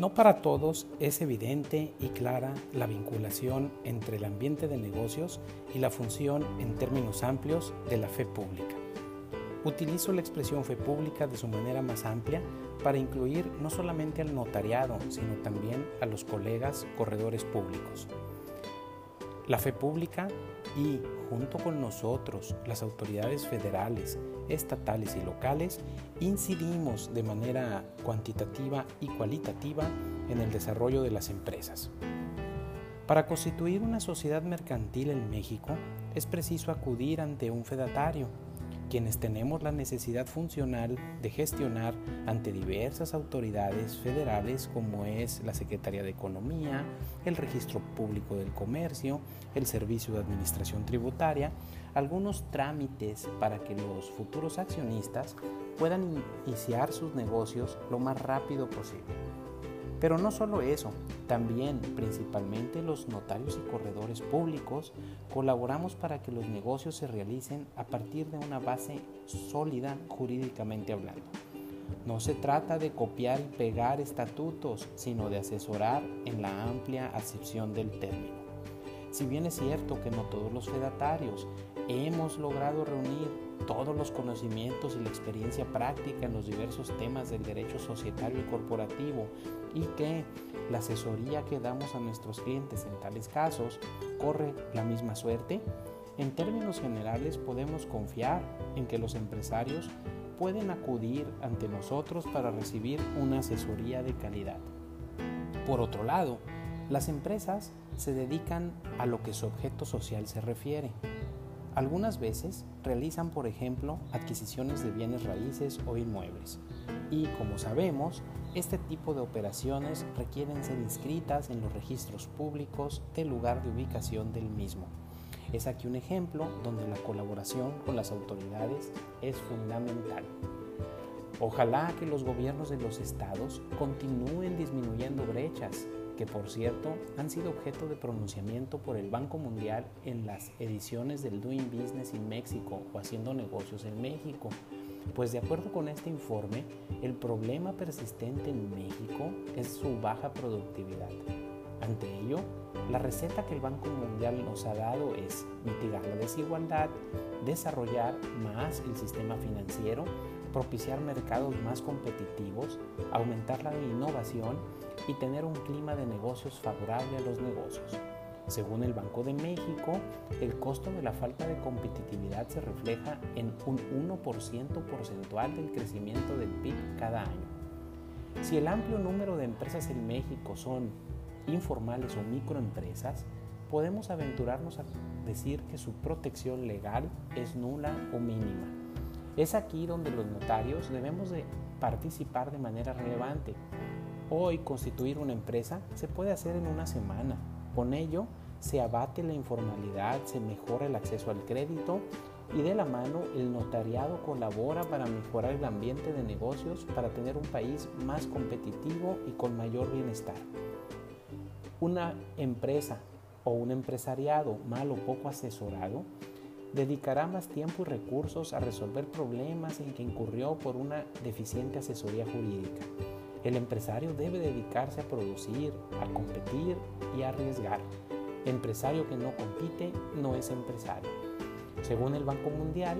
No para todos es evidente y clara la vinculación entre el ambiente de negocios y la función en términos amplios de la fe pública. Utilizo la expresión fe pública de su manera más amplia para incluir no solamente al notariado, sino también a los colegas corredores públicos. La fe pública y, junto con nosotros, las autoridades federales, estatales y locales, incidimos de manera cuantitativa y cualitativa en el desarrollo de las empresas. Para constituir una sociedad mercantil en México, es preciso acudir ante un fedatario, quienes tenemos la necesidad funcional de gestionar ante diversas autoridades federales como es la Secretaría de Economía, el Registro Público del Comercio, el Servicio de Administración Tributaria, algunos trámites para que los futuros accionistas puedan iniciar sus negocios lo más rápido posible. Pero no solo eso, también principalmente los notarios y corredores públicos colaboramos para que los negocios se realicen a partir de una base sólida jurídicamente hablando. No se trata de copiar y pegar estatutos, sino de asesorar en la amplia acepción del término. Si bien es cierto que no todos los fedatarios hemos logrado reunir todos los conocimientos y la experiencia práctica en los diversos temas del derecho societario y corporativo y que la asesoría que damos a nuestros clientes en tales casos corre la misma suerte, en términos generales podemos confiar en que los empresarios pueden acudir ante nosotros para recibir una asesoría de calidad. Por otro lado, las empresas se dedican a lo que su objeto social se refiere, algunas veces realizan, por ejemplo, adquisiciones de bienes raíces o inmuebles. Y como sabemos, este tipo de operaciones requieren ser inscritas en los registros públicos del lugar de ubicación del mismo. Es aquí un ejemplo donde la colaboración con las autoridades es fundamental. Ojalá que los gobiernos de los estados continúen disminuyendo brechas que por cierto han sido objeto de pronunciamiento por el Banco Mundial en las ediciones del Doing Business in México o Haciendo Negocios en México. Pues de acuerdo con este informe, el problema persistente en México es su baja productividad. Ante ello, la receta que el Banco Mundial nos ha dado es mitigar la desigualdad, desarrollar más el sistema financiero, propiciar mercados más competitivos, aumentar la innovación y tener un clima de negocios favorable a los negocios. Según el Banco de México, el costo de la falta de competitividad se refleja en un 1% porcentual del crecimiento del PIB cada año. Si el amplio número de empresas en México son informales o microempresas, podemos aventurarnos a decir que su protección legal es nula o mínima. Es aquí donde los notarios debemos de participar de manera relevante. Hoy constituir una empresa se puede hacer en una semana. Con ello se abate la informalidad, se mejora el acceso al crédito y de la mano el notariado colabora para mejorar el ambiente de negocios para tener un país más competitivo y con mayor bienestar. Una empresa o un empresariado mal o poco asesorado dedicará más tiempo y recursos a resolver problemas en que incurrió por una deficiente asesoría jurídica. El empresario debe dedicarse a producir, a competir y a arriesgar. Empresario que no compite no es empresario. Según el Banco Mundial,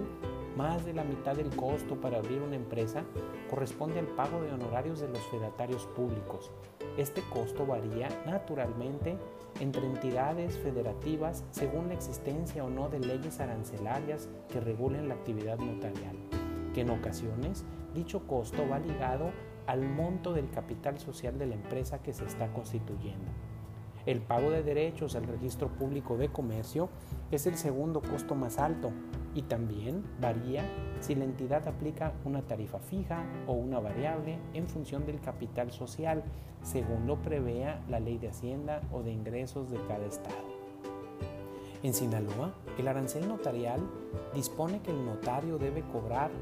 más de la mitad del costo para abrir una empresa corresponde al pago de honorarios de los fedatarios públicos. Este costo varía naturalmente entre entidades federativas según la existencia o no de leyes arancelarias que regulen la actividad notarial, que en ocasiones dicho costo va ligado al monto del capital social de la empresa que se está constituyendo. El pago de derechos al registro público de comercio es el segundo costo más alto y también varía si la entidad aplica una tarifa fija o una variable en función del capital social, según lo prevea la ley de Hacienda o de ingresos de cada estado. En Sinaloa, el arancel notarial dispone que el notario debe cobrar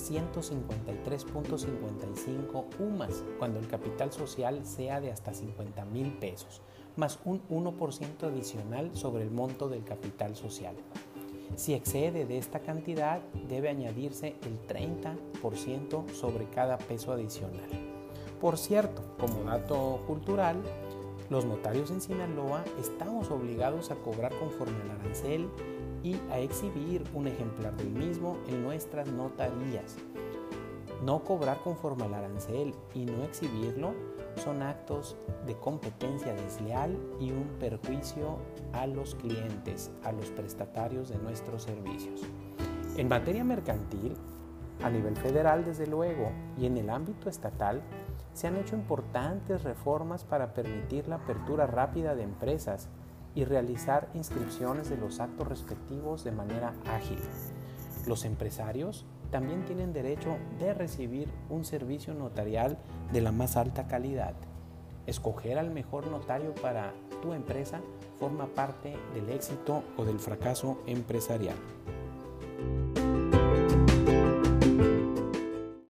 153.55 UMAS cuando el capital social sea de hasta 50 mil pesos más un 1% adicional sobre el monto del capital social. Si excede de esta cantidad, debe añadirse el 30% sobre cada peso adicional. Por cierto, como dato cultural, los notarios en Sinaloa estamos obligados a cobrar conforme al arancel y a exhibir un ejemplar del mismo en nuestras notarías. No cobrar conforme al arancel y no exhibirlo son actos de competencia desleal y un perjuicio a los clientes, a los prestatarios de nuestros servicios. En materia mercantil, a nivel federal desde luego y en el ámbito estatal, se han hecho importantes reformas para permitir la apertura rápida de empresas y realizar inscripciones de los actos respectivos de manera ágil. Los empresarios también tienen derecho de recibir un servicio notarial de la más alta calidad. Escoger al mejor notario para tu empresa forma parte del éxito o del fracaso empresarial.